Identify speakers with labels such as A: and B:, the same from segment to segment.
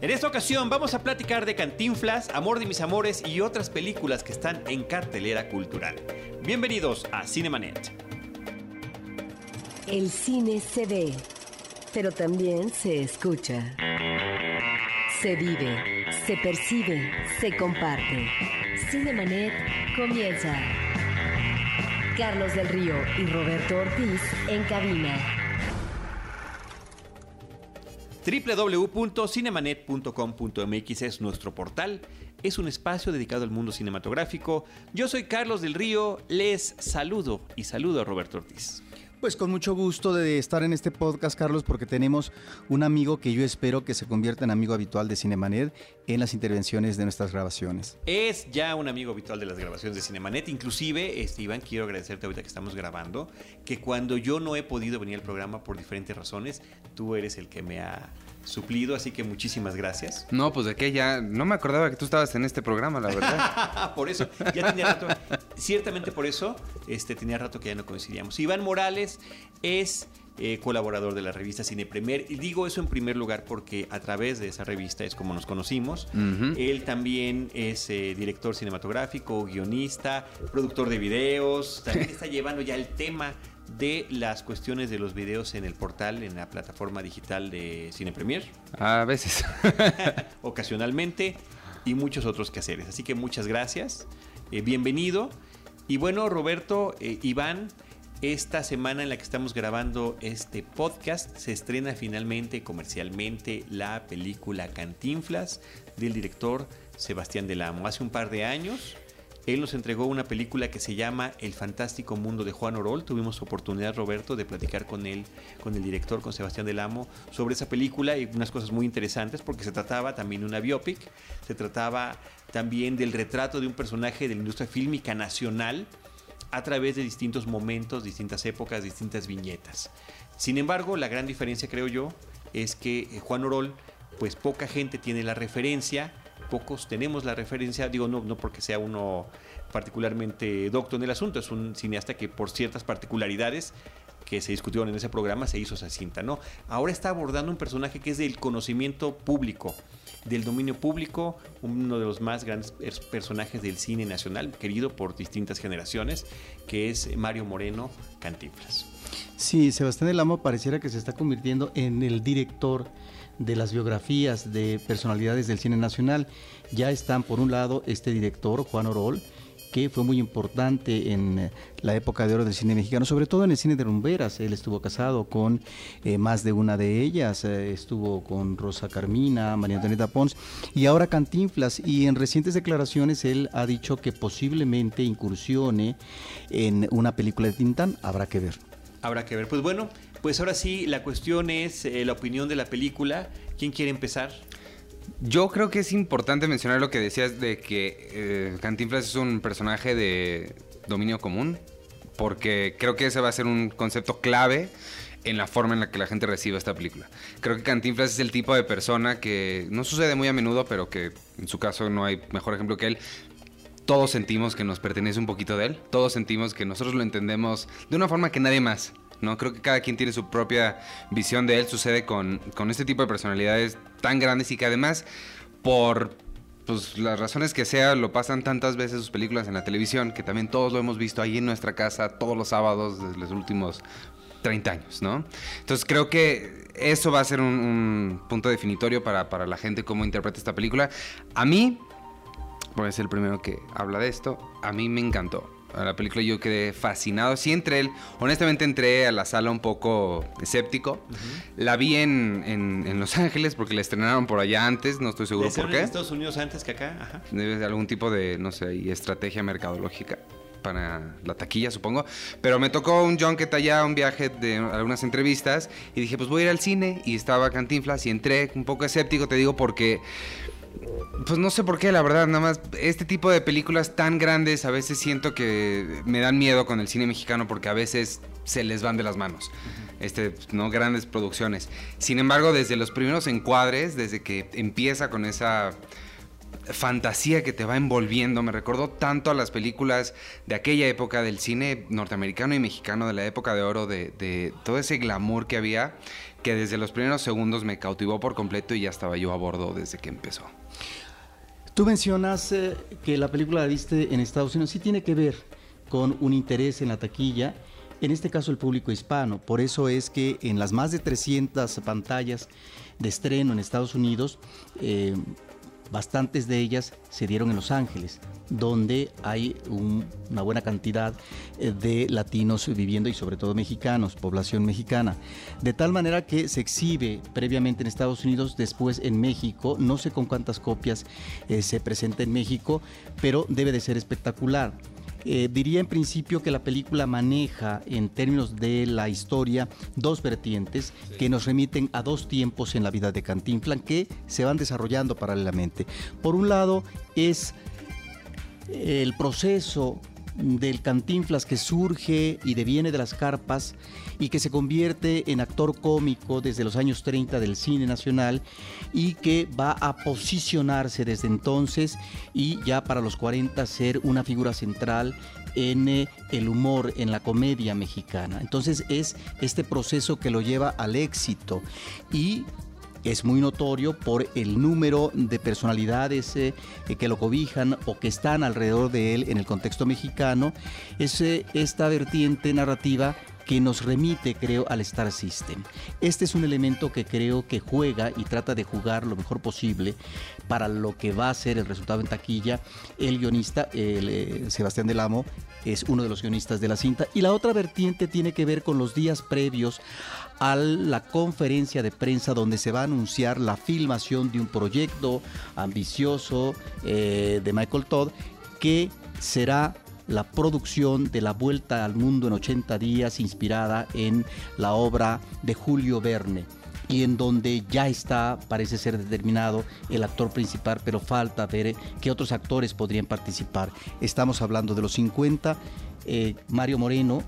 A: En esta ocasión vamos a platicar de Cantinflas, Amor de mis amores y otras películas que están en cartelera cultural. Bienvenidos a Cinemanet.
B: El cine se ve, pero también se escucha. Se vive, se percibe, se comparte. Cinemanet comienza. Carlos del Río y Roberto Ortiz en cabina.
A: www.cinemanet.com.mx es nuestro portal. Es un espacio dedicado al mundo cinematográfico. Yo soy Carlos del Río, les saludo y saludo a Roberto Ortiz.
C: Pues con mucho gusto de estar en este podcast, Carlos, porque tenemos un amigo que yo espero que se convierta en amigo habitual de Cinemanet en las intervenciones de nuestras grabaciones.
A: Es ya un amigo habitual de las grabaciones de Cinemanet. Inclusive, este, Iván, quiero agradecerte ahorita que estamos grabando, que cuando yo no he podido venir al programa por diferentes razones, tú eres el que me ha suplido, así que muchísimas gracias.
D: No, pues de qué ya. No me acordaba que tú estabas en este programa, la verdad.
A: por eso, ya tenía rato. Ciertamente por eso, este, tenía rato que ya no coincidíamos. Iván Morales es eh, colaborador de la revista Cine Premier. Y digo eso en primer lugar porque a través de esa revista es como nos conocimos. Él también es eh, director cinematográfico, guionista, productor de videos. También está llevando ya el tema de las cuestiones de los videos en el portal, en la plataforma digital de Cine Premier.
D: A veces.
A: Ocasionalmente. Y muchos otros quehaceres. Así que muchas gracias. Eh, bienvenido. Y bueno, Roberto, eh, Iván, esta semana en la que estamos grabando este podcast se estrena finalmente comercialmente la película Cantinflas del director Sebastián Delamo. Hace un par de años él nos entregó una película que se llama El fantástico mundo de Juan Orol. Tuvimos oportunidad, Roberto, de platicar con él, con el director, con Sebastián Del Amo, sobre esa película y unas cosas muy interesantes porque se trataba también de una biopic, se trataba también del retrato de un personaje de la industria fílmica nacional a través de distintos momentos, distintas épocas, distintas viñetas. Sin embargo, la gran diferencia, creo yo, es que eh, Juan Orol, pues poca gente tiene la referencia pocos tenemos la referencia, digo no, no porque sea uno particularmente docto en el asunto, es un cineasta que por ciertas particularidades que se discutieron en ese programa se hizo esa cinta, ¿no? Ahora está abordando un personaje que es del conocimiento público, del dominio público, uno de los más grandes personajes del cine nacional, querido por distintas generaciones, que es Mario Moreno Cantinflas.
C: Sí, Sebastián Del Amo pareciera que se está convirtiendo en el director de las biografías de personalidades del cine nacional. Ya están, por un lado, este director, Juan Orol, que fue muy importante en eh, la época de oro del cine mexicano, sobre todo en el cine de rumberas. Él estuvo casado con eh, más de una de ellas, eh, estuvo con Rosa Carmina, María Antonieta Pons y ahora Cantinflas. Y en recientes declaraciones él ha dicho que posiblemente incursione en una película de Tintán. Habrá que ver.
A: Habrá que ver. Pues bueno, pues ahora sí, la cuestión es la opinión de la película. ¿Quién quiere empezar?
D: Yo creo que es importante mencionar lo que decías de que eh, Cantinflas es un personaje de dominio común, porque creo que ese va a ser un concepto clave en la forma en la que la gente recibe esta película. Creo que Cantinflas es el tipo de persona que no sucede muy a menudo, pero que en su caso no hay mejor ejemplo que él. Todos sentimos que nos pertenece un poquito de él, todos sentimos que nosotros lo entendemos de una forma que nadie más. ¿No? Creo que cada quien tiene su propia visión de él. Sucede con, este tipo de personalidades tan grandes y que además, por pues, las razones que sea, lo pasan tantas veces sus películas en la televisión, que también todos lo hemos visto ahí en nuestra casa todos los sábados desde los últimos 30 años, ¿no? Entonces creo que eso va a ser un, punto definitorio para, para la gente cómo interpreta esta película. A mí, por ser el primero que habla de esto, a mí me encantó a la película yo quedé fascinado. Sí entré, él, honestamente entré a la sala un poco escéptico. La vi en, en, Los Ángeles porque la estrenaron por allá antes, no estoy seguro por qué.
A: en Estados Unidos antes que acá? Ajá.
D: Debe ser algún tipo de, no sé, estrategia mercadológica para la taquilla, supongo. Pero me tocó un junket allá, un viaje de algunas entrevistas y dije, pues voy a ir al cine y estaba Cantinflas y entré un poco escéptico, te digo, porque pues no sé por qué, la verdad, nada más este tipo de películas tan grandes a veces siento que me dan miedo con el cine mexicano porque a veces se les van de las manos. Este, no grandes producciones. Sin embargo, desde los primeros encuadres, desde que empieza con esa fantasía que te va envolviendo. Me recordó tanto a las películas de aquella época del cine norteamericano y mexicano, de la época de oro, de, todo ese glamour que había, que desde los primeros segundos me cautivó por completo y ya estaba yo a bordo desde que empezó.
C: Tú mencionas eh, que la película la viste en Estados Unidos, sí tiene que ver con un interés en la taquilla, en este caso el público hispano. Por eso es que en las más de 300 pantallas de estreno en Estados Unidos, eh, bastantes de ellas se dieron en Los Ángeles, donde hay una buena cantidad eh, de latinos viviendo y sobre todo mexicanos, población mexicana. De tal manera que se exhibe previamente en Estados Unidos, después en México, no sé con cuántas copias eh, se presenta en México, pero debe de ser espectacular. Eh, diría en principio que la película maneja en términos de la historia dos vertientes que nos remiten a dos tiempos en la vida de Cantinflas que se van desarrollando paralelamente. Por un lado es el proceso del Cantinflas que surge y deviene de las carpas y que se convierte en actor cómico desde los años 30 del cine nacional y que va a posicionarse desde entonces y ya para los 40 ser una figura central en eh, el humor, en la comedia mexicana. Entonces es este proceso que lo lleva al éxito y es muy notorio por el número de personalidades eh, que lo cobijan o que están alrededor de él en el contexto mexicano. Es eh, esta vertiente narrativa que nos remite, creo, al Star System. Este es un elemento que creo que juega y trata de jugar lo mejor posible para lo que va a ser el resultado en taquilla. El guionista, eh, Sebastián Del Amo, es uno de los guionistas de la cinta. Y la otra vertiente tiene que ver con los días previos a la conferencia de prensa donde se va a anunciar la filmación de un proyecto ambicioso eh, de Michael Todd que será la producción de La Vuelta al Mundo en 80 días inspirada en la obra de Julio Verne y en donde ya está, parece ser determinado, el actor principal, pero falta ver qué otros actores podrían participar. Estamos hablando de los 50. Eh, Mario Moreno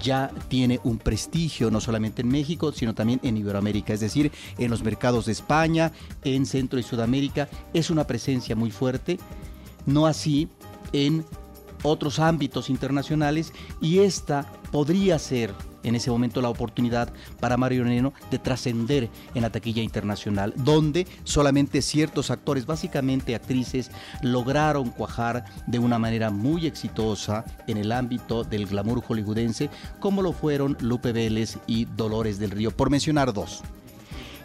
C: ya tiene un prestigio no solamente en México, sino también en Iberoamérica, es decir, en los mercados de España, en Centro y Sudamérica, es una presencia muy fuerte, no así en otros ámbitos internacionales y esta podría ser en ese momento la oportunidad para Mario Moreno de trascender en la taquilla internacional, donde solamente ciertos actores, básicamente actrices, lograron cuajar de una manera muy exitosa en el ámbito del glamour hollywoodense, como lo fueron Lupe Vélez y Dolores del Río, por mencionar dos.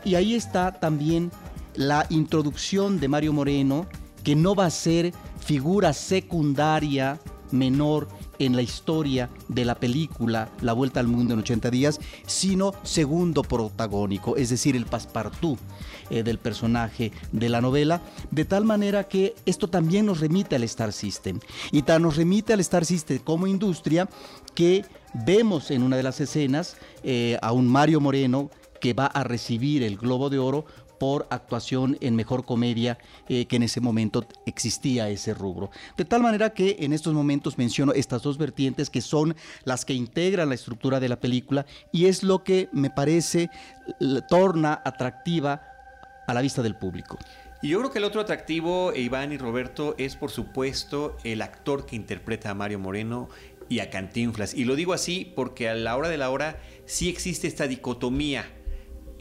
C: Y ahí está también la introducción de Mario Moreno, que no va a ser figura secundaria menor en la historia de la película La Vuelta al Mundo en 80 días, sino segundo protagónico, es decir, el passepartout eh, del personaje de la novela, de tal manera que esto también nos remite al Star System. Y tan nos remite al Star System como industria que vemos en una de las escenas eh, a un Mario Moreno que va a recibir el Globo de Oro por actuación en mejor comedia eh, que en ese momento existía ese rubro. De tal manera que en estos momentos menciono estas dos vertientes que son las que integran la estructura de la película y es lo que me parece torna atractiva a la vista del público.
A: Y yo creo que el otro atractivo, Iván y Roberto, es por supuesto el actor que interpreta a Mario Moreno y a Cantinflas. Y lo digo así porque a la hora de la hora sí existe esta dicotomía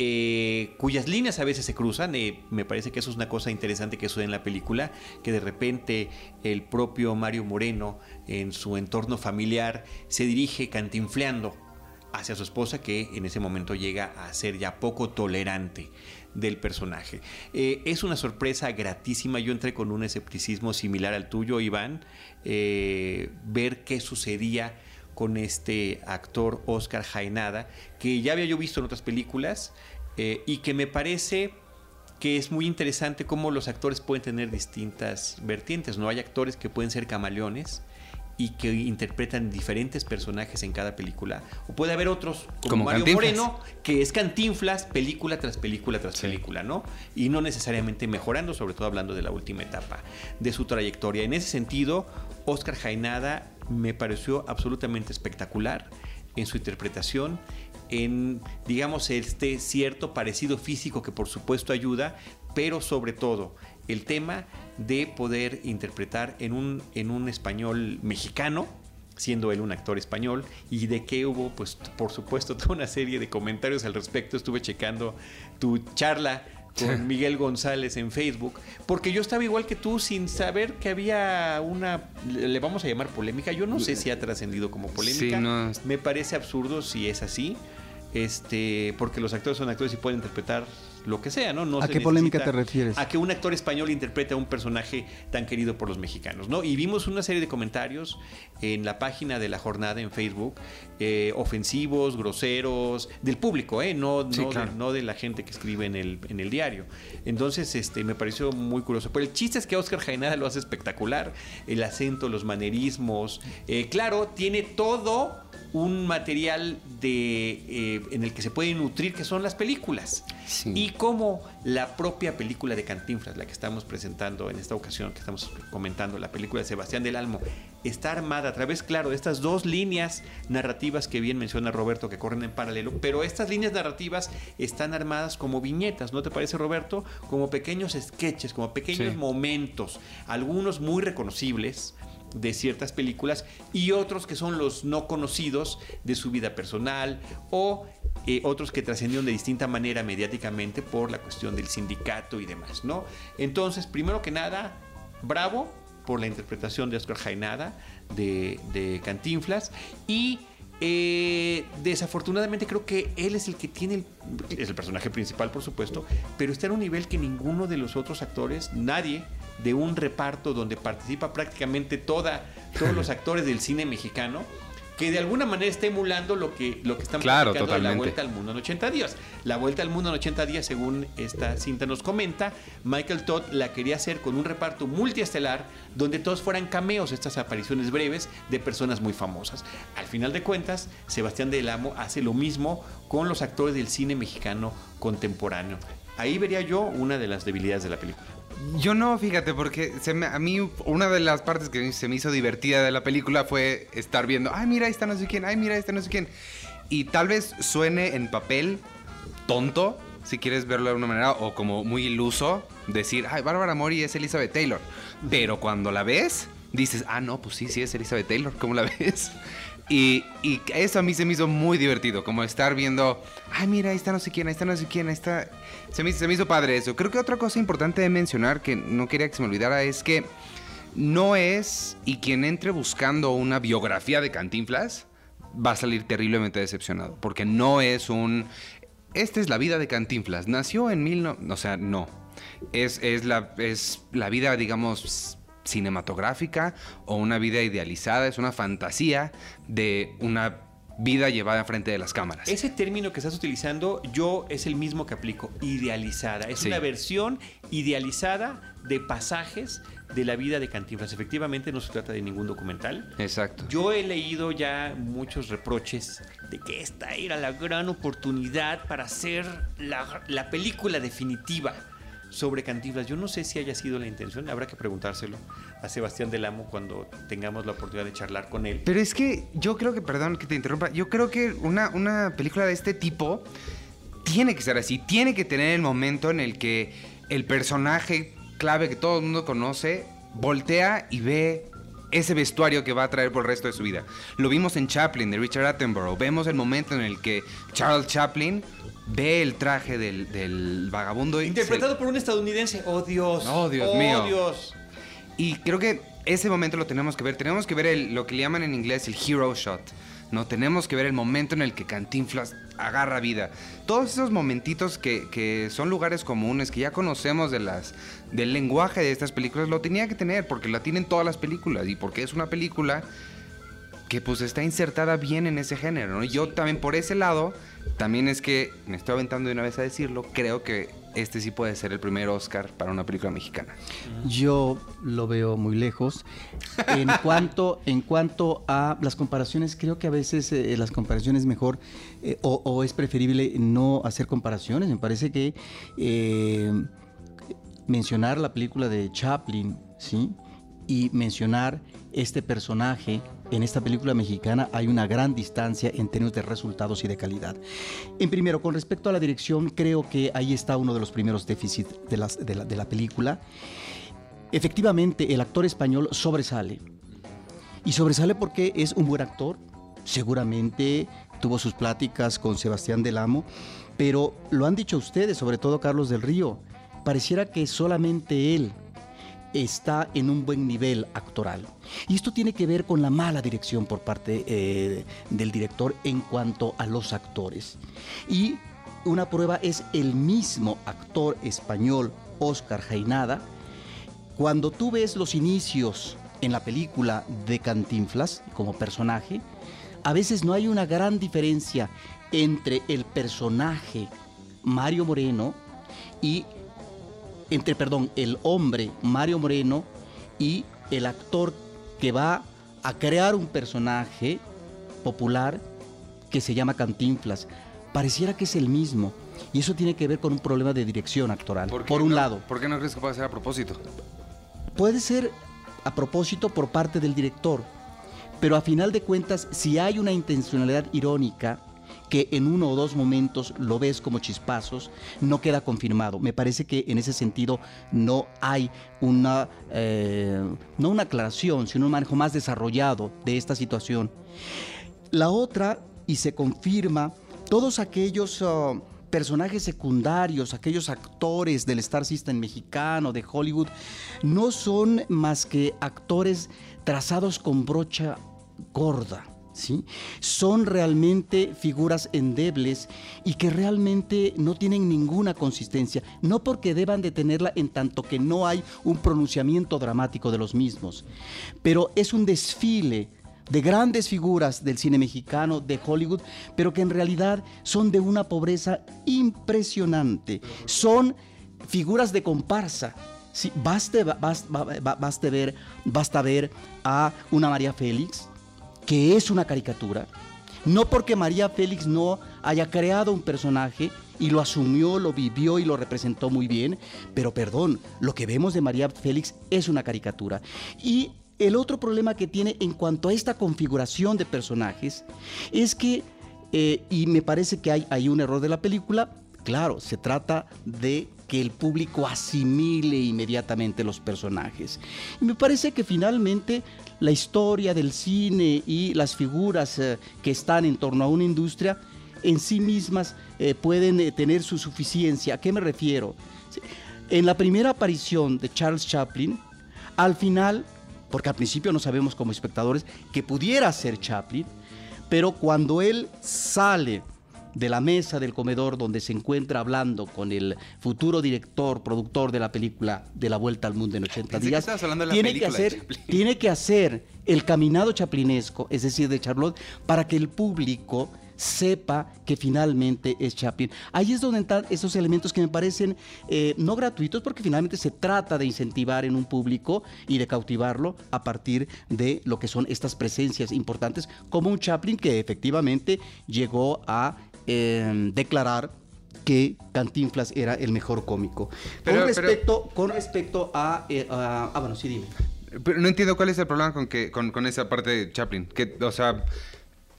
A: eh, cuyas líneas a veces se cruzan. Eh, me parece que eso es una cosa interesante que sucede en la película, que de repente el propio Mario Moreno en su entorno familiar se dirige cantinfleando hacia su esposa que en ese momento llega a ser ya poco tolerante del personaje. Eh, es una sorpresa gratísima, yo entré con un escepticismo similar al tuyo, Iván, ver qué sucedía con este actor Oscar Jaenada, que ya había yo visto en otras películas eh, y que me parece que es muy interesante cómo los actores pueden tener distintas vertientes. No hay actores que pueden ser camaleones y que interpretan diferentes personajes en cada película. O puede haber otros, como, Mario Moreno, que es cantinflas película tras película tras película, ¿no? Y no necesariamente mejorando, sobre todo hablando de la última etapa de su trayectoria. En ese sentido, Oscar Jaenada me pareció absolutamente espectacular en su interpretación, en, digamos, este cierto parecido físico que por supuesto ayuda, pero sobre todo el tema de poder interpretar en un, en un español mexicano, siendo él un actor español, y de qué hubo, pues por supuesto, toda una serie de comentarios al respecto. Estuve checando tu charla con Miguel González en Facebook, porque yo estaba igual que tú sin saber que había una, le vamos a llamar polémica, yo no sé si ha trascendido como polémica,
D: Sí, no.
A: me parece absurdo si es así, este, porque los actores son actores y pueden interpretar lo que sea, ¿no? no
C: ¿A qué polémica te refieres?
A: A que un actor español interprete a un personaje tan querido por los mexicanos, ¿no? Y vimos una serie de comentarios en la página de la jornada en Facebook, eh, ofensivos, groseros, del público, ¿eh? No,
D: Sí,
A: no,
D: claro.
A: de, no de la gente que escribe en el, en el diario. Entonces, este, me pareció muy curioso. Pero el chiste es que Oscar Jaenada lo hace espectacular. El acento, los manerismos. Eh, claro, tiene todo un material de, eh, en el que se puede nutrir, que son las películas.
D: Sí.
A: Y como la propia película de Cantinflas, la que estamos presentando en esta ocasión, que estamos comentando, la película de Sebastián del Almo, está armada a través, claro, de estas dos líneas narrativas que bien menciona Roberto, que corren en paralelo, pero estas líneas narrativas están armadas como viñetas, ¿no te parece, Roberto? Como pequeños sketches, como pequeños
D: Sí.
A: momentos, algunos muy reconocibles de ciertas películas y otros que son los no conocidos de su vida personal o eh, otros que trascendieron de distinta manera mediáticamente por la cuestión del sindicato y demás, ¿no? Entonces, primero que nada, bravo por la interpretación de Oscar Jaenada de, de Cantinflas y eh, desafortunadamente creo que él es el que tiene es el personaje principal por supuesto pero está en un nivel que ninguno de los otros actores nadie de un reparto donde participa prácticamente toda todos los actores del cine mexicano que de alguna manera está emulando lo que, lo que están
D: Claro,
A: platicando de la
D: totalmente.
A: vuelta al mundo en 80 días. La vuelta al mundo en 80 días, según esta cinta nos comenta, Michael Todd la quería hacer con un reparto multiestelar donde todos fueran cameos, estas apariciones breves de personas muy famosas. Al final de cuentas, Sebastián del Amo hace lo mismo con los actores del cine mexicano contemporáneo. Ahí vería yo una de las debilidades de la película.
D: Yo no, fíjate, porque se me- a mí una de las partes que se me hizo divertida de la película fue estar viendo, ay, mira, ahí está no sé quién, ay, mira, ahí está no sé quién. Y tal vez suene en papel tonto, si quieres verlo de alguna manera, o como muy iluso, decir, ay, Bárbara Mori es Elizabeth Taylor. Pero cuando la ves, dices, ah, no, pues sí, sí es Elizabeth Taylor, ¿cómo la ves? Y, eso a mí se me hizo muy divertido, como estar viendo, ay, mira, ahí está no sé quién, ahí está no sé quién, ahí está... Se me, se me hizo padre eso. Creo que otra cosa importante de mencionar, que no quería que se me olvidara, es que no es, y quien entre buscando una biografía de Cantinflas, va a salir terriblemente decepcionado, porque no es un... Esta es la vida de Cantinflas, nació en mil... No, o sea, no. Es, es, la, es la vida, digamos, cinematográfica o una vida idealizada, es una fantasía de una vida llevada frente de las cámaras.
A: Ese término que estás utilizando, yo es el mismo que aplico, idealizada. Es
D: Sí.
A: una versión idealizada de pasajes de la vida de Cantinflas. Efectivamente, no se trata de ningún documental.
D: Exacto.
A: Yo he leído ya muchos reproches de que esta era la gran oportunidad para hacer la, la película definitiva sobre Cantinflas. Yo no sé si haya sido la intención, habrá que preguntárselo a Sebastián del Amo cuando tengamos la oportunidad de charlar con él.
D: Pero es que yo creo que, perdón que te interrumpa, yo creo que una, una película de este tipo tiene que ser así, tiene que tener el momento en el que el personaje clave que todo el mundo conoce voltea y ve ese vestuario que va a traer por el resto de su vida. Lo vimos en Chaplin, de Richard Attenborough. Vemos el momento en el que Charles Chaplin ve el traje del, del vagabundo y se-
A: Interpretado por un estadounidense. Oh Dios.
D: Oh, Dios mío.
A: Dios.
D: Y creo que ese momento lo tenemos que ver. Tenemos que ver el- lo que le llaman en inglés el hero shot. No, tenemos que ver el momento en el que Cantinflas agarra vida. Todos esos momentitos que, que son lugares comunes, que ya conocemos de las, del lenguaje de estas películas, lo tenía que tener, porque la tienen todas las películas. Y porque es una película que pues está insertada bien en ese género. ¿no? Y Yo también por ese lado, también es que, me estoy aventando de una vez a decirlo, creo que este sí puede ser el primer Oscar para una película mexicana.
C: Yo lo veo muy lejos. En cuanto, en cuanto a las comparaciones, creo que a veces eh, las comparaciones mejor eh, o, o es preferible no hacer comparaciones. Me parece que eh, mencionar la película de Chaplin, ¿sí? Y mencionar este personaje en esta película mexicana hay una gran distancia en términos de resultados y de calidad. En primero, con respecto a la dirección, creo que ahí está uno de los primeros déficits de, la, de la película. Efectivamente, el actor español sobresale. Y sobresale porque es un buen actor, seguramente tuvo sus pláticas con Sebastián del Amo, pero lo han dicho ustedes, sobre todo Carlos del Río, pareciera que solamente él está en un buen nivel actoral. Y esto tiene que ver con la mala dirección por parte eh, del director en cuanto a los actores. Y una prueba es el mismo actor español, Oscar Jainada. Cuando tú ves los inicios en la película de Cantinflas como personaje, a veces no hay una gran diferencia entre el personaje Mario Moreno y entre, perdón, el hombre Mario Moreno y el actor que va a crear un personaje popular que se llama Cantinflas. Pareciera que es el mismo. Y eso tiene que ver con un problema de dirección actoral, por, un lado.
D: ¿Por qué no crees que puede ser a propósito?
C: Puede ser a propósito por parte del director, pero a final de cuentas, si hay una intencionalidad irónica, que en uno o dos momentos lo ves como chispazos, no queda confirmado. Me parece que en ese sentido no hay una, eh, no una aclaración, sino un manejo más desarrollado de esta situación. La otra, y se confirma, todos aquellos... Uh, personajes secundarios, aquellos actores del Star System mexicano, de Hollywood, no son más que actores trazados con brocha gorda. Son realmente figuras endebles y que realmente no tienen ninguna consistencia, no porque deban de tenerla en tanto que no hay un pronunciamiento dramático de los mismos, pero es un desfile de grandes figuras del cine mexicano, de Hollywood, pero que en realidad son de una pobreza impresionante. Son figuras de comparsa. Sí, baste, ver, basta ver a una María Félix, que es una caricatura, no porque María Félix no haya creado un personaje y lo asumió, lo vivió y lo representó muy bien, pero perdón, lo que vemos de María Félix es una caricatura. Y el otro problema que tiene en cuanto a esta configuración de personajes es que, eh, y me parece que hay, hay un error de la película, claro, se trata de que el público asimile inmediatamente los personajes. Y me parece que finalmente la historia del cine y las figuras eh, que están en torno a una industria en sí mismas eh, pueden eh, tener su suficiencia. ¿A qué me refiero? En la primera aparición de Charles Chaplin, al final, porque al principio no sabemos como espectadores que pudiera ser Chaplin, pero cuando él sale de la mesa del comedor donde se encuentra hablando con el futuro director, productor de la película de la Vuelta al Mundo en 80 días, tiene, que hacer, tiene que hacer el caminado chaplinesco, es decir, de Charlotte, para que el público sepa que finalmente es Chaplin. Ahí es donde están esos elementos que me parecen eh, no gratuitos, porque finalmente se trata de incentivar en un público y de cautivarlo a partir de lo que son estas presencias importantes, como un Chaplin que efectivamente llegó a declarar que Cantinflas era el mejor cómico. con, respecto, con respecto eh, a, Ah, bueno, sí, dime.
D: Pero no entiendo cuál es el problema con, que, con, esa parte de Chaplin. Que, o sea,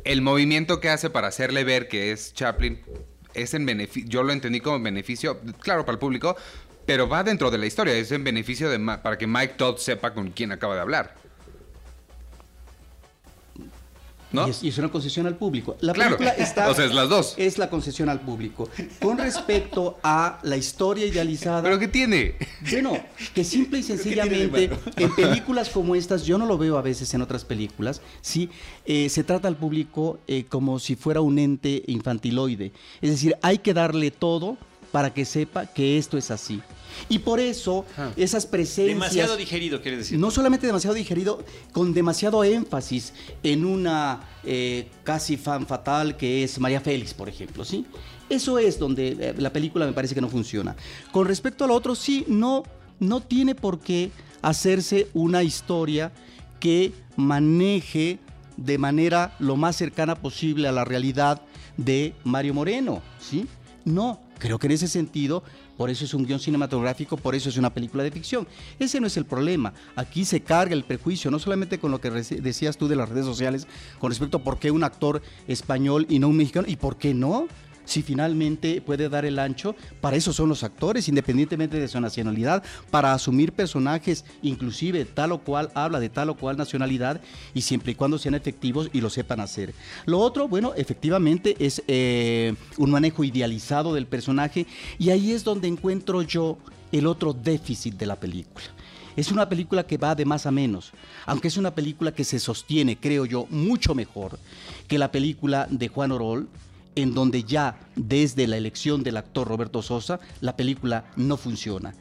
D: el movimiento que hace para hacerle ver que es Chaplin es en beneficio. Yo lo entendí como beneficio, claro, para el público, pero va dentro de la historia. Es en beneficio de para que Mike Todd sepa con quién acaba de hablar.
C: Y, es, una concesión al público. La
D: película está. o sea, es las dos.
C: Es la concesión al público. Con respecto a la historia idealizada.
D: ¿Pero qué tiene?
C: Bueno, que simple y sencillamente en películas como estas, yo no lo veo a veces en otras películas, ¿sí? Eh, se trata al público eh, como si fuera un ente infantiloide. Es decir, hay que darle todo para que sepa que esto es así. Y por eso esas presencias...
A: Demasiado digerido, quiere decir.
C: No solamente demasiado digerido, con demasiado énfasis en una eh, casi fan fatal que es María Félix, por ejemplo, ¿sí? Eso es donde eh, la película me parece que no funciona. Con respecto a lo otro, sí, no, no tiene por qué hacerse una historia que maneje de manera lo más cercana posible a la realidad de Mario Moreno, ¿sí? No, creo que en ese sentido por eso es un guion cinematográfico, por eso es una película de ficción. Ese no es el problema. Aquí se carga el prejuicio, no solamente con lo que decías tú de las redes sociales con respecto a por qué un actor español y no un mexicano, y por qué no. Si finalmente puede dar el ancho. Para eso son los actores, independientemente de su nacionalidad, para asumir personajes, inclusive tal o cual habla de tal o cual nacionalidad, y siempre y cuando sean efectivos y lo sepan hacer. Lo otro, bueno, efectivamente es eh, un manejo idealizado del personaje, y ahí es donde encuentro yo el otro déficit de la película. Es una película que va de más a menos, aunque es una película que se sostiene, creo yo, mucho mejor que la película de Juan Orol, en donde ya desde la elección del actor Roberto Sosa, la película no funciona.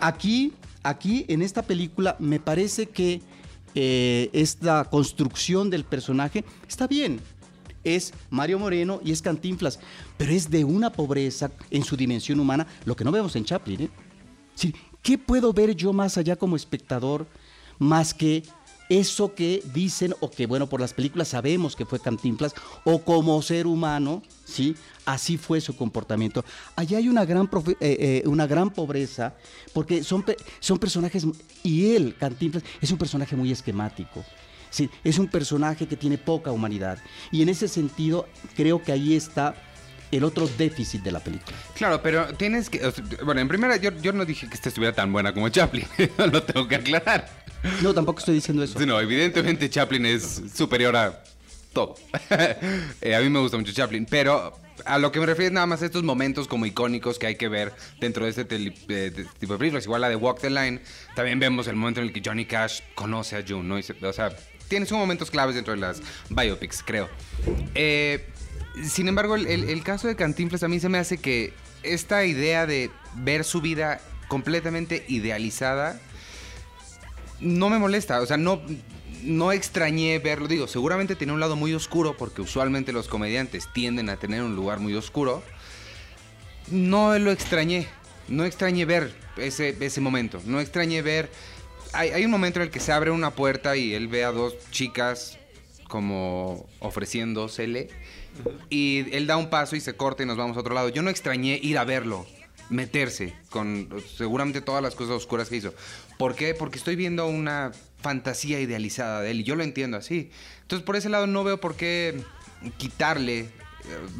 C: Aquí, aquí en esta película me parece que eh, esta construcción del personaje está bien. Es Mario Moreno y es Cantinflas, pero es de una pobreza en su dimensión humana, lo que no vemos en Chaplin. ¿eh? ¿Qué puedo ver yo más allá como espectador más que eso que dicen o que bueno por las películas sabemos que fue Cantinflas o como ser humano, sí, así fue su comportamiento. Allá hay una gran eh, eh, una gran pobreza porque son son personajes y él Cantinflas es un personaje muy esquemático. Sí, es un personaje que tiene poca humanidad y en ese sentido creo que ahí está el otro déficit de la película.
D: Claro, pero tienes que. bueno, en primera, yo, yo no dije que esta estuviera tan buena como Chaplin. lo tengo que aclarar.
C: No, tampoco estoy diciendo eso.
D: no, evidentemente Chaplin es superior a todo. Eh, a mí me gusta mucho Chaplin, pero a lo que me refiero es nada más a estos momentos como icónicos que hay que ver dentro de este tipo de películas. Igual la de Walk the Line, también vemos el momento en el que Johnny Cash conoce a June, ¿no? o sea, tiene sus momentos claves dentro de las biopics, creo. Eh, sin embargo, el, caso de Cantinflas a mí se me hace que esta idea de ver su vida completamente idealizada no me molesta. O sea, no, no extrañé verlo. Digo, seguramente tiene un lado muy oscuro, porque usualmente los comediantes tienden a tener un lugar muy oscuro. No lo extrañé. No extrañé ver ese, ese momento. No extrañé ver. Hay, hay un momento en el que se abre una puerta y él ve a dos chicas como ofreciéndosele y él da un paso y se corta y nos vamos a otro lado. Yo no extrañé ir a verlo, meterse con seguramente todas las cosas oscuras que hizo. ¿Por qué? Porque estoy viendo una fantasía idealizada de él y yo lo entiendo así. Entonces por ese lado no veo por qué quitarle, eh,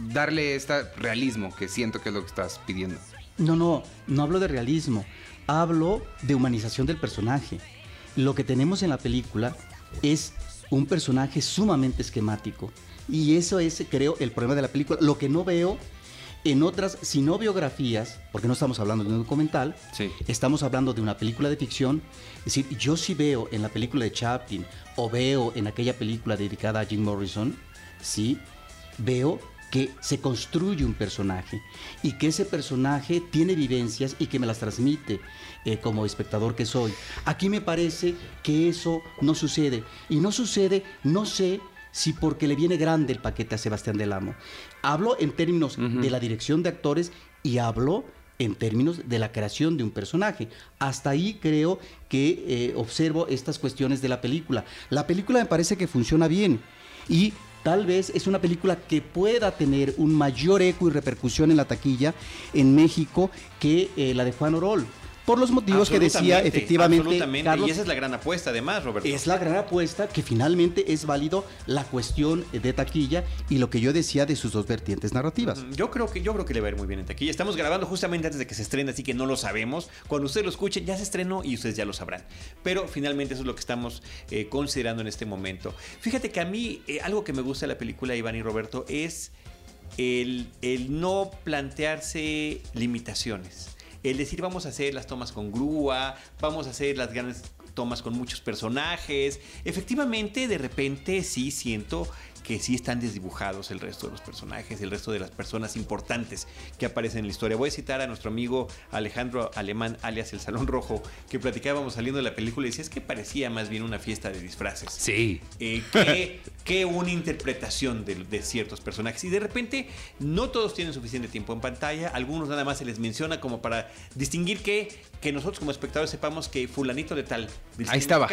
D: darle este realismo que siento que es lo que estás pidiendo.
C: No, no, no hablo de realismo, hablo de humanización del personaje. Lo que tenemos en la película es un personaje sumamente esquemático y eso es, creo, el problema de la película. Lo que no veo en otras, si no biografías, porque no estamos hablando de un documental, estamos hablando de una película de ficción. Es decir, yo sí veo en la película de Chaplin o veo en aquella película dedicada a Jim Morrison, sí, veo que se construye un personaje y que ese personaje tiene vivencias y que me las transmite eh, como espectador que soy. Aquí me parece que eso no sucede y no sucede, no sé si porque le viene grande el paquete a Sebastián del Amo. Hablo en términos de la dirección de actores y hablo en términos de la creación de un personaje. Hasta ahí creo que eh, observo estas cuestiones de la película. La película me parece que funciona bien y tal vez es una película que pueda tener un mayor eco y repercusión en la taquilla en México que eh, la de Juan Orol por los motivos que decía efectivamente
A: Carlos, y esa es la gran apuesta además, Roberto.
C: Es la gran apuesta que finalmente es válido la cuestión de taquilla y lo que yo decía de sus dos vertientes narrativas.
A: Yo creo que yo creo que le va a ir muy bien en taquilla. Estamos grabando justamente antes de que se estrene, así que no lo sabemos. Cuando ustedes lo escuchen ya se estrenó y ustedes ya lo sabrán. Pero finalmente eso es lo que estamos eh, considerando en este momento. Fíjate que a mí eh, algo que me gusta de la película Iván y Roberto es el, el no plantearse limitaciones el decir vamos a hacer las tomas con grúa, vamos a hacer las grandes tomas con muchos personajes. Efectivamente, de repente sí siento que sí están desdibujados el resto de los personajes, el resto de las personas importantes que aparecen en la historia. Voy a citar a nuestro amigo Alejandro Alemán, alias El Salón Rojo, que platicábamos saliendo de la película y decía es que parecía más bien una fiesta de disfraces.
D: Sí.
A: Eh, que, una interpretación de, de, ciertos personajes. Y de repente no todos tienen suficiente tiempo en pantalla, algunos nada más se les menciona como para distinguir que, que nosotros como espectadores sepamos que fulanito de tal,
D: Ahí estaba.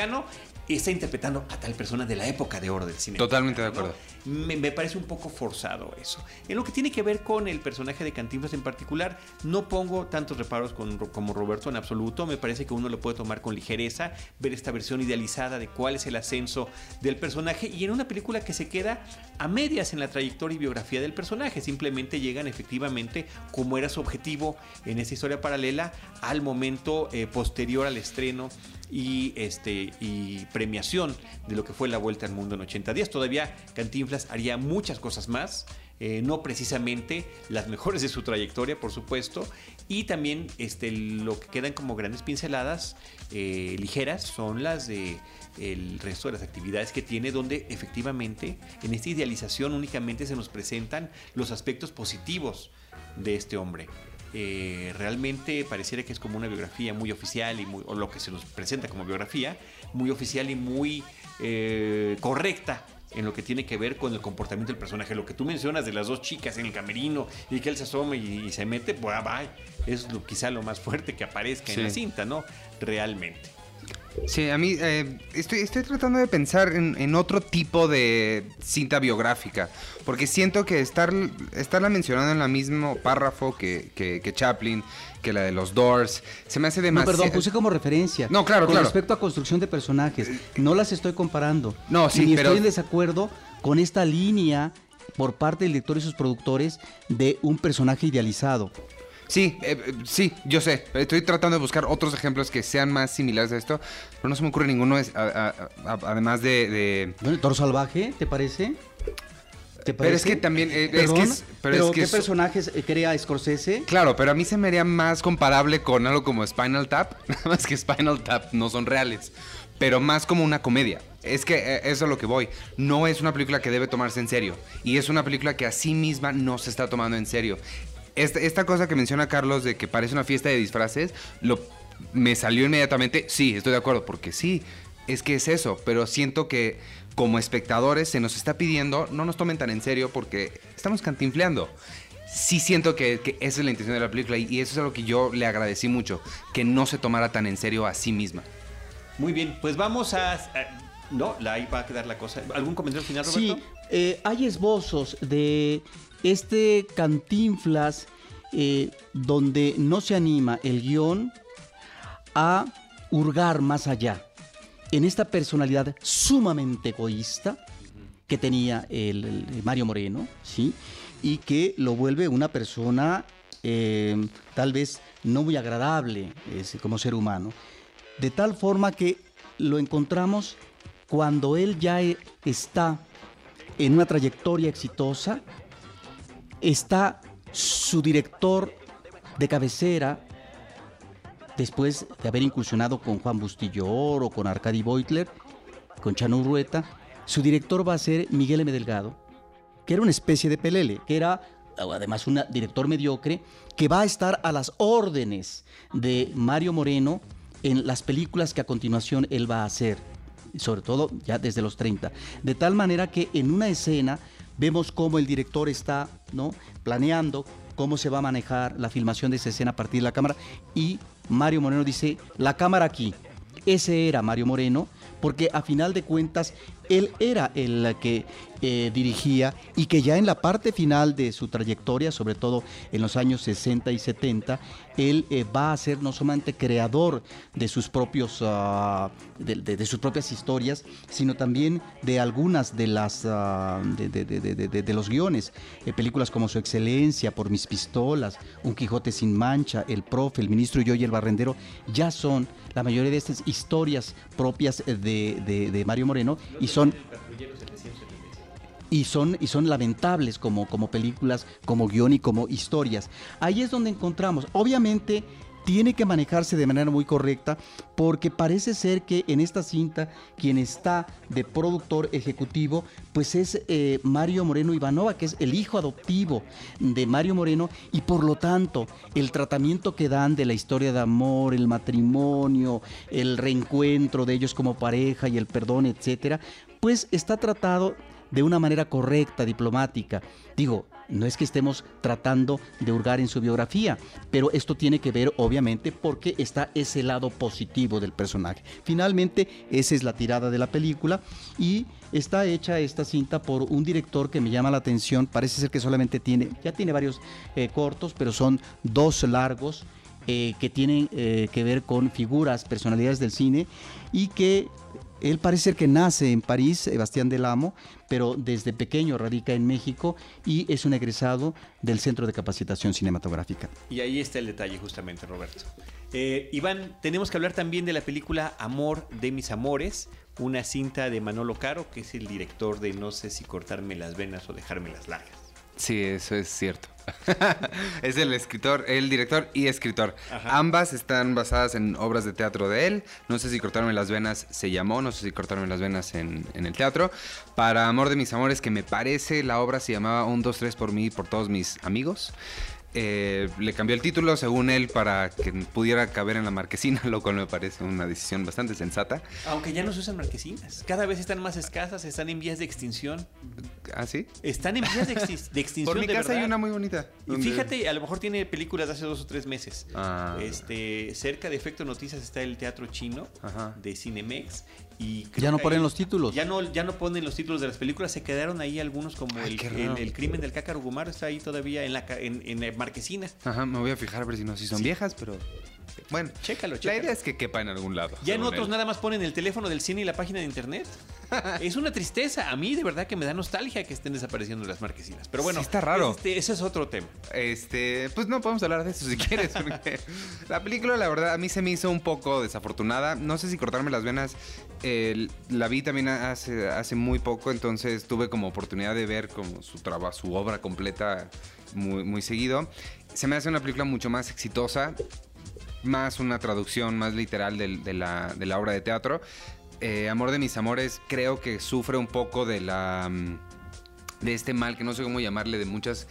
A: Está interpretando a tal persona de la época de oro del cine.
D: Totalmente de acuerdo.
A: Me, parece un poco forzado eso. En lo que tiene que ver con el personaje de Cantinflas en particular, no pongo tantos reparos con- como Roberto en absoluto. Me parece que uno lo puede tomar con ligereza, ver esta versión idealizada de cuál es el ascenso del personaje y en una película que se queda a medias en la trayectoria y biografía del personaje. Simplemente llegan efectivamente como era su objetivo en esa historia paralela al momento eh, posterior al estreno y, este, y premiación de lo que fue la Vuelta al Mundo en 80 días. Todavía Cantinflas haría muchas cosas más. eh, no precisamente las mejores de su trayectoria, por supuesto, y también este, lo que quedan como grandes pinceladas eh, ligeras son las de el resto de las actividades que tiene, donde efectivamente en esta idealización únicamente se nos presentan los aspectos positivos de este hombre. Eh, realmente pareciera que es como una biografía muy oficial y muy, o lo que se nos presenta como biografía, muy oficial y muy correcta en lo que tiene que ver con el comportamiento del personaje. Lo que tú mencionas de las dos chicas en el camerino y que él se asoma y, y se mete, pues, bye, es lo, quizá lo más fuerte que aparezca
D: Sí.
A: en la cinta, ¿no? Realmente.
D: Sí, a mí eh, estoy, estoy tratando de pensar en, en otro tipo de cinta biográfica, porque siento que estar, estarla mencionando en el mismo párrafo que, que- que Chaplin, que la de los Doors, se me hace
C: No,
D: demasiado...
C: perdón, puse como referencia.
D: No, claro,
C: Con
D: claro.
C: respecto a construcción de personajes, no las estoy comparando.
D: No, sí,
C: Ni
D: pero-
C: estoy en desacuerdo con esta línea por parte del director y sus productores de un personaje idealizado.
D: Sí, eh, eh, sí, yo sé. Estoy tratando de buscar otros ejemplos que sean más similares a esto, pero no se me ocurre ninguno, es- a- a- a- además de- de
C: Toro Salvaje, ¿te parece? ¿Te
D: Pero es que también, eh, es que es- pero es que
C: ¿qué
D: es-
C: personajes eh, crea Scorsese?
D: Claro, pero a mí se me haría más comparable con algo como Spinal Tap. Nada más que Spinal Tap no son reales. Pero más como una comedia. Es que eh, eso es a lo que voy. No es una película que debe tomarse en serio. Y es una película que a sí misma no se está tomando en serio. Esta, esta cosa que menciona Carlos de que parece una fiesta de disfraces, lo, me salió inmediatamente. Sí, estoy de acuerdo, porque sí, es que es eso. Pero siento que como espectadores se nos está pidiendo no nos tomen tan en serio porque estamos cantinfleando sí siento que, que esa es la intención de la película y, eso es algo que yo le agradecí mucho, que no se tomara tan en serio a sí misma.
A: Muy bien, pues vamos a... a- no, la- ahí va a quedar la cosa. ¿Algún comentario final, Roberto?
C: Sí, eh, hay esbozos de este Cantinflas eh, donde no se anima el guion a hurgar más allá en esta personalidad sumamente egoísta que tenía el, Mario Moreno, ¿sí? Y que lo vuelve una persona eh, tal vez no muy agradable como ser humano. De tal forma que lo encontramos cuando él ya e- está en una trayectoria exitosa, está su director de cabecera, después de haber incursionado con Juan Bustillor o con Arcadi Beutler, con Chano Rueta, su director va a ser Miguel M. Delgado, que era una especie de pelele, que era además un director mediocre, que va a estar a las órdenes de Mario Moreno en las películas que a continuación él va a hacer, sobre todo ya desde los 30. De tal manera que en una escena vemos cómo el director está ¿no? planeando cómo se va a manejar la filmación de esa escena a partir de la cámara y Mario Moreno dice, la cámara aquí. Ese era Mario Moreno, porque a final de cuentas él era el que eh, dirigía y que ya en la parte final de su trayectoria, sobre todo en los años 60 y 70, él eh, va a ser no solamente creador de sus propios ah, de, sus propias historias, sino también de algunas de las ah, de, los guiones, Eh, películas como Su Excelencia, Por mis pistolas, Un Quijote sin mancha, El profe, El ministro y yo y el barrendero, ya son la mayoría de estas historias propias de- de Mario Moreno y son y son, y son lamentables como, como películas, como guion y como historias. Ahí es donde encontramos, obviamente tiene que manejarse de manera muy correcta porque parece ser que en esta cinta quien está de productor ejecutivo pues es eh, Mario Moreno Ivanova, que es el hijo adoptivo de Mario Moreno y por lo tanto el tratamiento que dan de la historia de amor, el matrimonio, el reencuentro de ellos como pareja y el perdón, etcétera, pues está tratado de una manera correcta, diplomática. Digo, no es que estemos tratando de hurgar en su biografía, pero esto tiene que ver obviamente porque está ese lado positivo del personaje. Finalmente, esa es la tirada de la película y está hecha esta cinta por un director que me llama la atención, parece ser que solamente tiene, ya tiene varios eh, cortos, pero son dos largos. Eh, que tienen eh, que ver con figuras, personalidades del cine y que él parece que nace en París, Sebastián del Amo, pero desde pequeño radica en México y es un egresado del Centro de Capacitación Cinematográfica.
A: Y ahí está el detalle justamente, Roberto. Eh, Iván, tenemos que hablar también de la película Amor de mis amores, una cinta de Manolo Caro, que es el director de No sé si cortarme las venas o dejarme las largas.
D: Sí, eso es cierto. es el escritor, el director y escritor. Ambas están basadas en obras de teatro de él. No sé si cortarme las venas se llamó, no sé si cortarme las venas en, en el teatro. Para Amor de mis amores, que me parece la obra se llamaba Un, dos, tres por mí y por todos mis amigos. Eh, le cambió el título, según él, para que pudiera caber en la marquesina, lo cual me parece una decisión bastante sensata.
A: Aunque ya no se usan marquesinas. Cada vez están más escasas, están en vías de extinción.
D: ¿Ah, sí?
A: Están en vías de, extin- de extinción.
D: Por mi
A: de
D: casa hay una muy bonita.
A: Y fíjate, a lo mejor tiene películas de hace dos o tres meses.
D: Ah.
A: Este, cerca de Efecto Noticias está el Teatro Chino
D: Ajá.
A: de Cinemex. Y
C: Ya no ponen
A: ahí-
C: los títulos.
A: Ya no, ya no ponen los títulos de las películas. Se quedaron ahí algunos como
D: Ay,
A: el, crimen del Cácaro Gumaro está ahí todavía en la ca- en, en la marquesina.
D: Ajá, me voy a fijar a ver si no, si son viejas, pero. Bueno,
A: Chécalo,
D: la
A: chécalo.
D: idea es que quepa en algún lado.
A: Ya en otros
D: él.
A: nada más ponen el teléfono del cine y la página de internet. es una tristeza. A mí de verdad que me da nostalgia que estén desapareciendo las marquesinas. Pero bueno,
D: Sí, está raro.
A: Este, ese es otro tema.
D: Este, pues no podemos hablar de eso si quieres, porque la película, la verdad, a mí se me hizo un poco desafortunada. No sé si cortarme las venas. eh, la vi también hace, hace muy poco, entonces tuve como oportunidad de ver como su trabajo, su obra completa muy, muy seguido. Se me hace una película mucho más exitosa, más una traducción más literal de, la, de la obra de teatro. Eh, Amor de mis amores creo que sufre un poco de la mm, de este mal que no sé cómo llamarle de muchas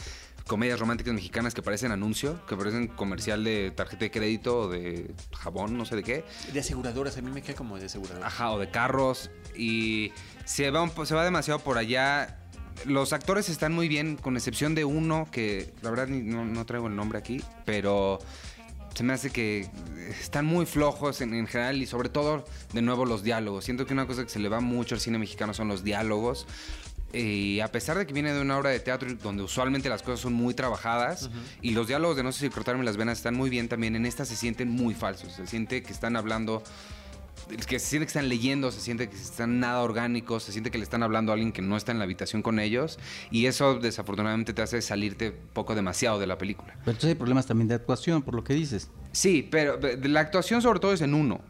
D: comedias románticas mexicanas que parecen anuncio, que parecen comercial de tarjeta de crédito o de jabón, no sé de qué.
A: De aseguradoras, a mí me queda como de aseguradoras.
D: Ajá, o de carros. Y se va, un po- se va demasiado por allá. Los actores están muy bien, con excepción de uno que la verdad no traigo el nombre aquí, pero se me hace que están muy flojos en, en general y sobre todo, de nuevo, los diálogos. Siento que una cosa que se le va mucho al cine mexicano son los diálogos. Y a pesar de que viene de una obra de teatro donde usualmente las cosas son muy trabajadas y los diálogos de no sé si cortarme las venas están muy bien también, en esta se sienten muy falsos. Se siente que están hablando que se siente que están leyendo, se siente que están nada orgánicos, se siente que le están hablando a alguien que no está en la habitación con ellos y eso desafortunadamente te hace salirte poco demasiado de la película.
C: Pero entonces hay problemas también de actuación, por lo que dices.
D: Sí, pero la actuación sobre todo es en uno,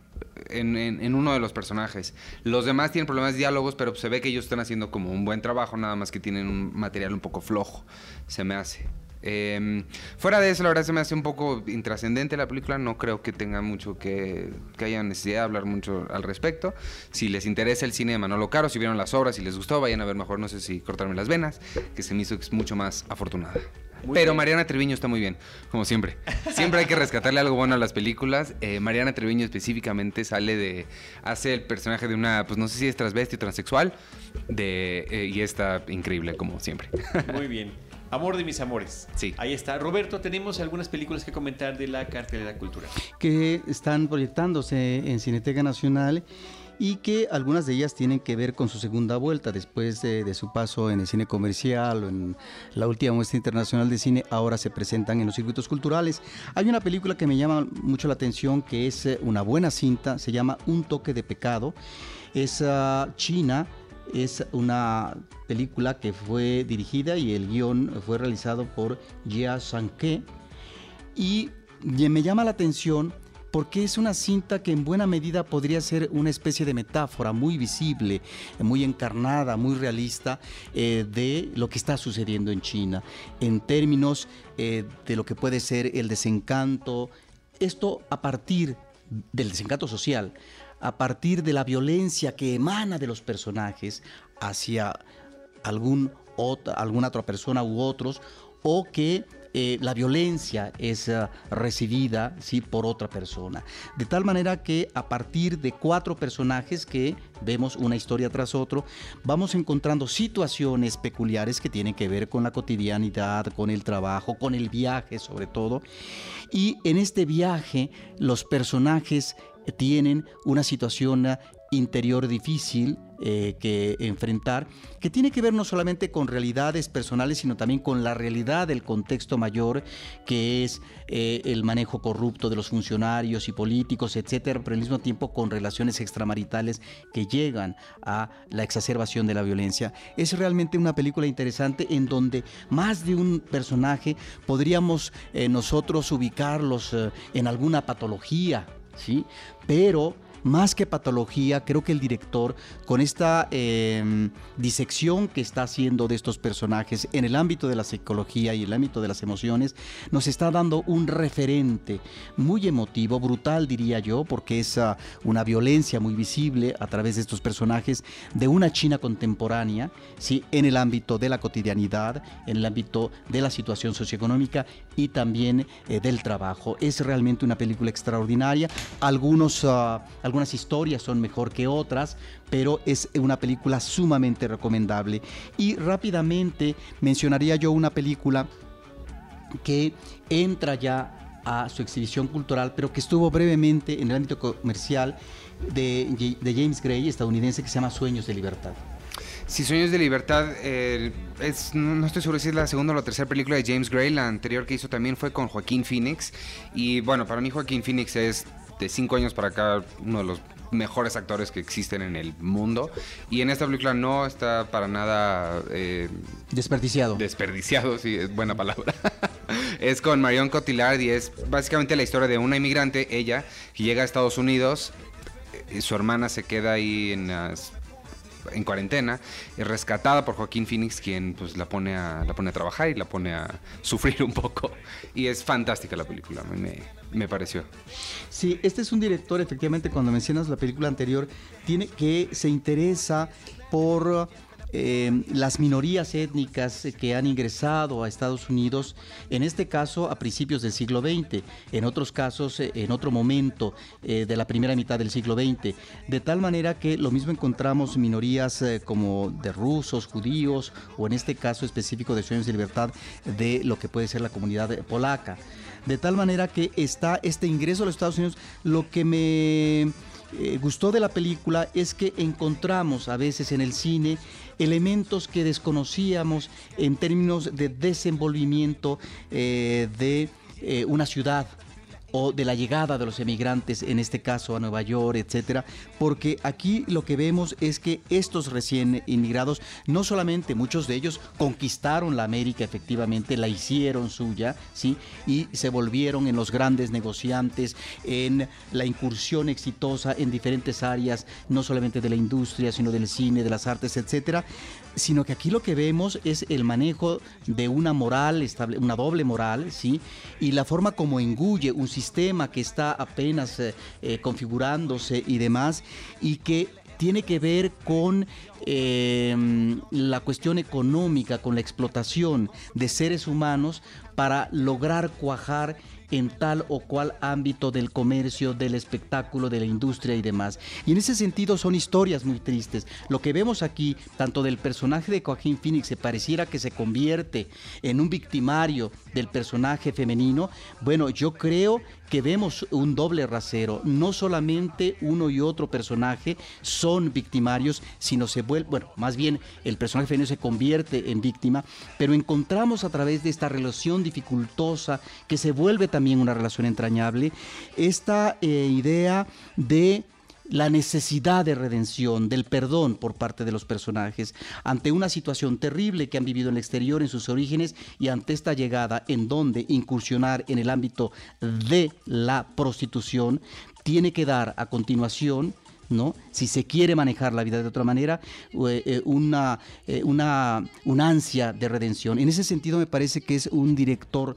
D: en, en- en uno de los personajes. Los demás tienen problemas de diálogos, pero se ve que ellos están haciendo como un buen trabajo, nada más que tienen un material un poco flojo, se me hace. Eh, fuera de eso, la verdad se me hace un poco intrascendente la película. No creo que tenga mucho que, que haya necesidad de hablar mucho al respecto. Si les interesa el cine de Manolo Caro, si vieron las obras, si les gustó, vayan a ver mejor, no sé si cortarme las venas, que se me hizo mucho más afortunada.
A: Muy
D: Pero
A: bien.
D: Mariana Treviño está muy bien, como siempre. Siempre hay que rescatarle algo bueno a las películas. Eh, Mariana Treviño específicamente sale de. hace el personaje de una, pues no sé si es transvesti o transexual. De, eh, y está increíble, como siempre.
A: Muy bien. Amor de mis amores.
D: Sí.
A: Ahí está. Roberto, tenemos algunas películas que comentar de la cartelera cultural.
C: que están proyectándose en Cineteca Nacional y que algunas de ellas tienen que ver con su segunda vuelta después de, de su paso en el cine comercial o en la última muestra internacional de cine, ahora se presentan en los circuitos culturales. Hay una película que me llama mucho la atención que es eh, una buena cinta, se llama Un toque de pecado, es ah, china, es una película que fue dirigida y el guion fue realizado por Jia Sanke y me llama la atención porque es una cinta que en buena medida podría ser una especie de metáfora muy visible, muy encarnada, muy realista eh, de lo que está sucediendo en China, en términos eh, de lo que puede ser el desencanto, esto a partir del desencanto social, a partir de la violencia que emana de los personajes hacia algún ot- alguna otra persona u otros, o que eh, la violencia es eh, recibida ¿sí? por otra persona. De tal manera que a partir de cuatro personajes que vemos una historia tras otro, vamos encontrando situaciones peculiares que tienen que ver con la cotidianidad, con el trabajo, con el viaje sobre todo. Y en este viaje los personajes tienen una situación interior difícil eh, que enfrentar, que tiene que ver no solamente con realidades personales, sino también con la realidad del contexto mayor, que es eh, el manejo corrupto de los funcionarios y políticos, etcétera, pero al mismo tiempo con relaciones extramaritales que llegan a la exacerbación de la violencia. Es realmente una película interesante en donde más de un personaje podríamos eh, nosotros ubicarlos en alguna patología, ¿sí? Pero más que patología, creo que el director, con esta em, disección que está haciendo de estos personajes en el ámbito de la psicología y el ámbito de las emociones, nos está dando un referente muy emotivo, brutal diría yo, porque es ah, una violencia muy visible a través de estos personajes de una China contemporánea, ¿sí? en el ámbito de la cotidianidad, en el ámbito de la situación socioeconómica y también eh, del trabajo. Es realmente una película extraordinaria. Algunos, uh, algunas historias son mejor que otras, pero es una película sumamente recomendable. Y rápidamente mencionaría yo una película que entra ya a su exhibición cultural, pero que estuvo brevemente en el ámbito comercial de James Gray, estadounidense, que se llama Sueños de Libertad.
D: Si Sueños de Libertad, es, no estoy seguro si es la segunda o la tercera película de James Gray. La anterior que hizo también fue con Joaquín Phoenix. Y bueno, para mí Joaquín Phoenix es de cinco años para acá uno de los mejores actores que existen en el mundo. Y en esta película no está para nada...
C: Eh, desperdiciado.
D: Desperdiciado, sí, es buena palabra. es con Marion Cotillard y es básicamente la historia de una inmigrante, ella, que llega a Estados Unidos. Eh, su hermana se queda ahí en las en cuarentena, es rescatada por Joaquín Phoenix, quien pues la pone a, la pone a trabajar y la pone a sufrir un poco. Y es fantástica la película, me, me pareció.
C: Sí, este es un director, efectivamente, cuando mencionas la película anterior, tiene que se interesa por eh, las minorías étnicas que han ingresado a Estados Unidos, en este caso a principios del siglo XX, en otros casos eh, en otro momento eh, de la primera mitad del siglo XX, de tal manera que lo mismo encontramos minorías como de rusos, judíos o en este caso específico de Sueños de Libertad de lo que puede ser la comunidad polaca. De tal manera que está este ingreso a los Estados Unidos, lo que me gustó de la película es que encontramos a veces en el cine elementos que desconocíamos en términos de desenvolvimiento eh, de eh, una ciudad o de la llegada de los emigrantes, en este caso a Nueva York, etcétera, porque aquí lo que vemos es que estos recién inmigrados, no solamente muchos de ellos conquistaron la América, efectivamente, la hicieron suya, ¿sí? Y se volvieron en los grandes negociantes, en la incursión exitosa en diferentes áreas, no solamente de la industria, sino del cine, de las artes, etcétera, sino que aquí lo que vemos es el manejo de una moral, una doble moral, ¿sí? Y la forma como engulle un sistema que está apenas eh, eh, configurándose y demás, y que tiene que ver con em, la cuestión económica, con la explotación de seres humanos para lograr cuajar en tal o cual ámbito del comercio, del espectáculo, de la industria y demás. Y en ese sentido son historias muy tristes. Lo que vemos aquí, tanto del personaje de Joaquín Phoenix, se pareciera que se convierte en un victimario del personaje femenino, bueno, yo creo que vemos un doble rasero. No solamente uno y otro personaje son victimarios, sino se vuelve, bueno, más bien el personaje femenino se convierte en víctima, pero encontramos a través de esta relación dificultosa que se vuelve también una relación entrañable, esta eh, idea de la necesidad de redención, del perdón por parte de los personajes ante una situación terrible que han vivido en el exterior en sus orígenes y ante esta llegada en donde incursionar en el ámbito de la prostitución tiene que dar a continuación ¿no? Si se quiere manejar la vida de otra manera, eh, eh, una, eh, una, una, ansia de redención. En ese sentido me parece que es un director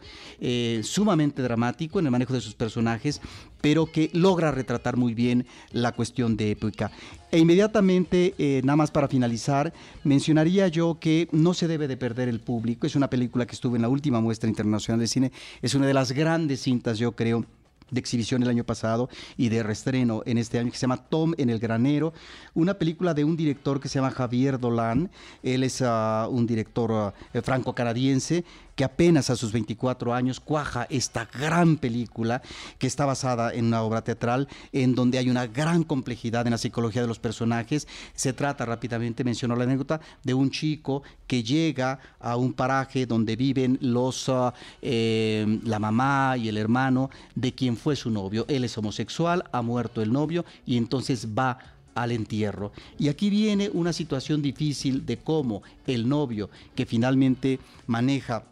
C: sumamente dramático en el manejo de sus personajes, pero que logra retratar muy bien la cuestión de época. E inmediatamente, nada más para finalizar, mencionaría yo que no se debe de perder el público. Es una película que estuvo en la última muestra internacional de cine. Es una de las grandes cintas, yo creo, de exhibición el año pasado y de restreno en este año que se llama Tom en el granero, una película de un director que se llama Javier Dolan, él es ah, un director ah, franco-canadiense que apenas a sus 24 años cuaja esta gran película que está basada en una obra teatral en donde hay una gran complejidad en la psicología de los personajes. Se trata, rápidamente mencionó la anécdota, de un chico que llega a un paraje donde viven los, ah, eh, la mamá y el hermano de quien fue su novio. Él es homosexual, ha muerto el novio y entonces va al entierro. Y aquí viene una situación difícil de cómo el novio que finalmente maneja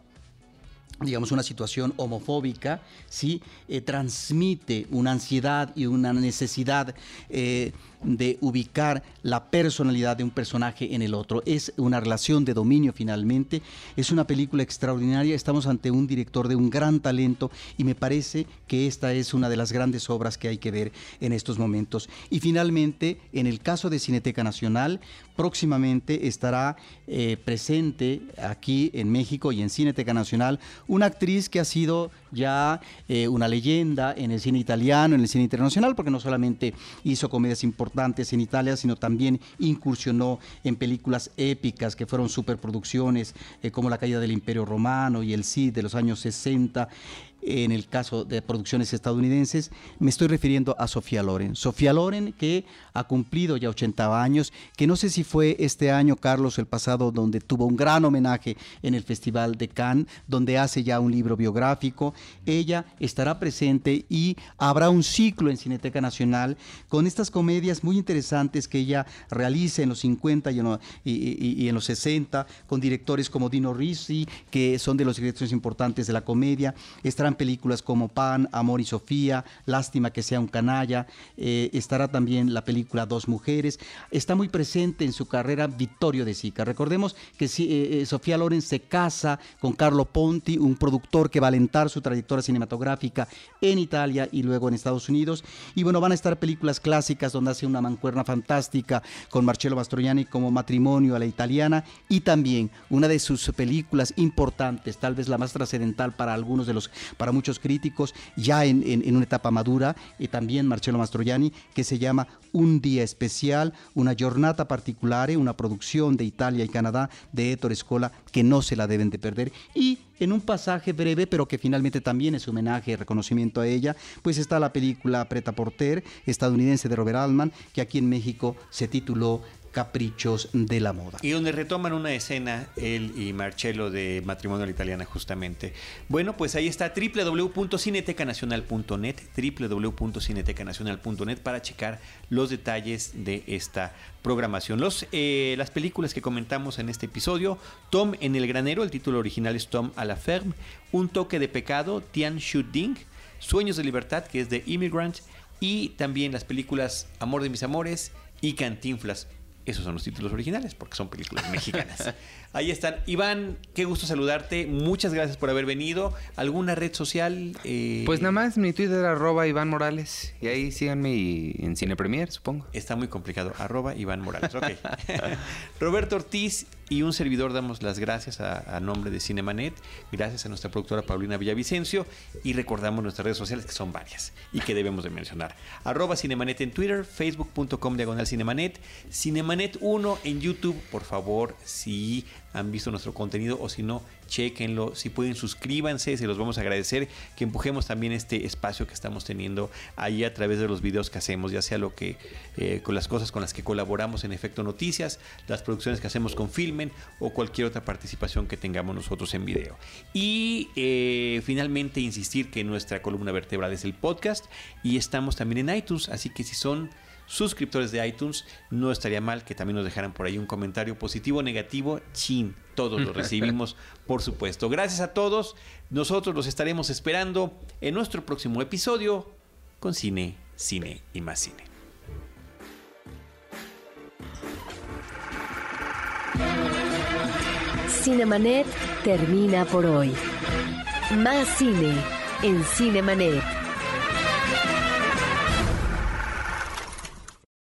C: digamos, una situación homofóbica, ¿sí? Eh, transmite una ansiedad y una necesidad eh, de ubicar la personalidad de un personaje en el otro. Es una relación de dominio finalmente. Es una película extraordinaria. Estamos ante un director de un gran talento y me parece que esta es una de las grandes obras que hay que ver en estos momentos. Y finalmente, en el caso de Cineteca Nacional, próximamente estará eh, presente aquí en México y en Cineteca Nacional una actriz que ha sido ya eh, una leyenda en el cine italiano, en el cine internacional, porque no solamente hizo comedias importantes en Italia, sino también incursionó en películas épicas que fueron superproducciones, eh, como La caída del Imperio Romano y El Cid de los años 60 en el caso de producciones estadounidenses, me estoy refiriendo a Sofía Loren. Sofía Loren que ha cumplido ya 80 años, que no sé si fue este año, Carlos, el pasado, donde tuvo un gran homenaje en el Festival de Cannes, donde hace ya un libro biográfico. Ella estará presente y habrá un ciclo en Cineteca Nacional con estas comedias muy interesantes que ella realiza en los 50 y en, los 60, con directores como Dino Risi, que son de los directores importantes de la comedia. Películas como Pan, Amor y Sofía, Lástima que sea un canalla. Eh, estará también la película Dos Mujeres. Está muy presente en su carrera Vittorio de Sica. Recordemos que eh, eh, Sofía Loren se casa con Carlo Ponti, un productor que va a alentar su trayectoria cinematográfica en Italia y luego en Estados Unidos. Y bueno, van a estar películas clásicas donde hace una mancuerna fantástica con Marcello Mastroianni como Matrimonio a la Italiana y también una de sus películas importantes, tal vez la más trascendental para algunos de los, para muchos críticos, ya en, en una etapa madura, y también Marcello Mastroianni, que se llama Un día especial, una jornada particular, una producción de Italia y Canadá de Ettore Scola que no se la deben de perder. Y en un pasaje breve, pero que finalmente también es homenaje y reconocimiento a ella, pues está la película Preta Porter, estadounidense de Robert Altman, que aquí en México se tituló caprichos de la moda.
A: Y donde retoman una escena él y Marcello de Matrimonio a la Italiana justamente. Bueno, pues ahí está www.cinetecanacional.net, www.cinetecanacional.net para checar los detalles de esta programación. Los, eh, las películas que comentamos en este episodio, Tom en el granero, el título original es Tom a la ferme, Un toque de pecado, Tian Shu Ding, Sueños de libertad, que es de Immigrant, y también las películas Amor de mis amores y Cantinflas. Esos son los títulos originales, porque son películas mexicanas. Ahí están. Iván, qué gusto saludarte. Muchas gracias por haber venido. ¿Alguna red social?
D: Eh, pues nada más, mi Twitter arroba Iván Morales. Y ahí síganme en Cine Premier, supongo.
A: Está muy complicado. Arroba Iván Morales. Ok. Roberto Ortiz y un servidor damos las gracias a, nombre de Cinemanet. Gracias a nuestra productora Paulina Villavicencio. Y recordamos nuestras redes sociales, que son varias y que debemos de mencionar. Arroba Cinemanet en Twitter, facebook.com diagonal Cinemanet, Cinemanet 1 en YouTube. Por favor, si han visto nuestro contenido o si no, chequenlo. Si pueden, suscríbanse, se los vamos a agradecer. Que empujemos también este espacio que estamos teniendo ahí a través de los videos que hacemos, ya sea lo que eh, con las cosas con las que colaboramos en Efecto Noticias, las producciones que hacemos con Filmen o cualquier otra participación que tengamos nosotros en video. Y eh, finalmente, insistir que nuestra columna vertebral es el podcast y estamos también en iTunes, así que si son suscriptores de iTunes, no estaría mal que también nos dejaran por ahí un comentario positivo o negativo. Chin, todos lo recibimos, por supuesto. Gracias a todos. Nosotros los estaremos esperando en nuestro próximo episodio con Cine, Cine y más Cine.
B: Cinemanet termina por hoy. Más cine en Cinemanet.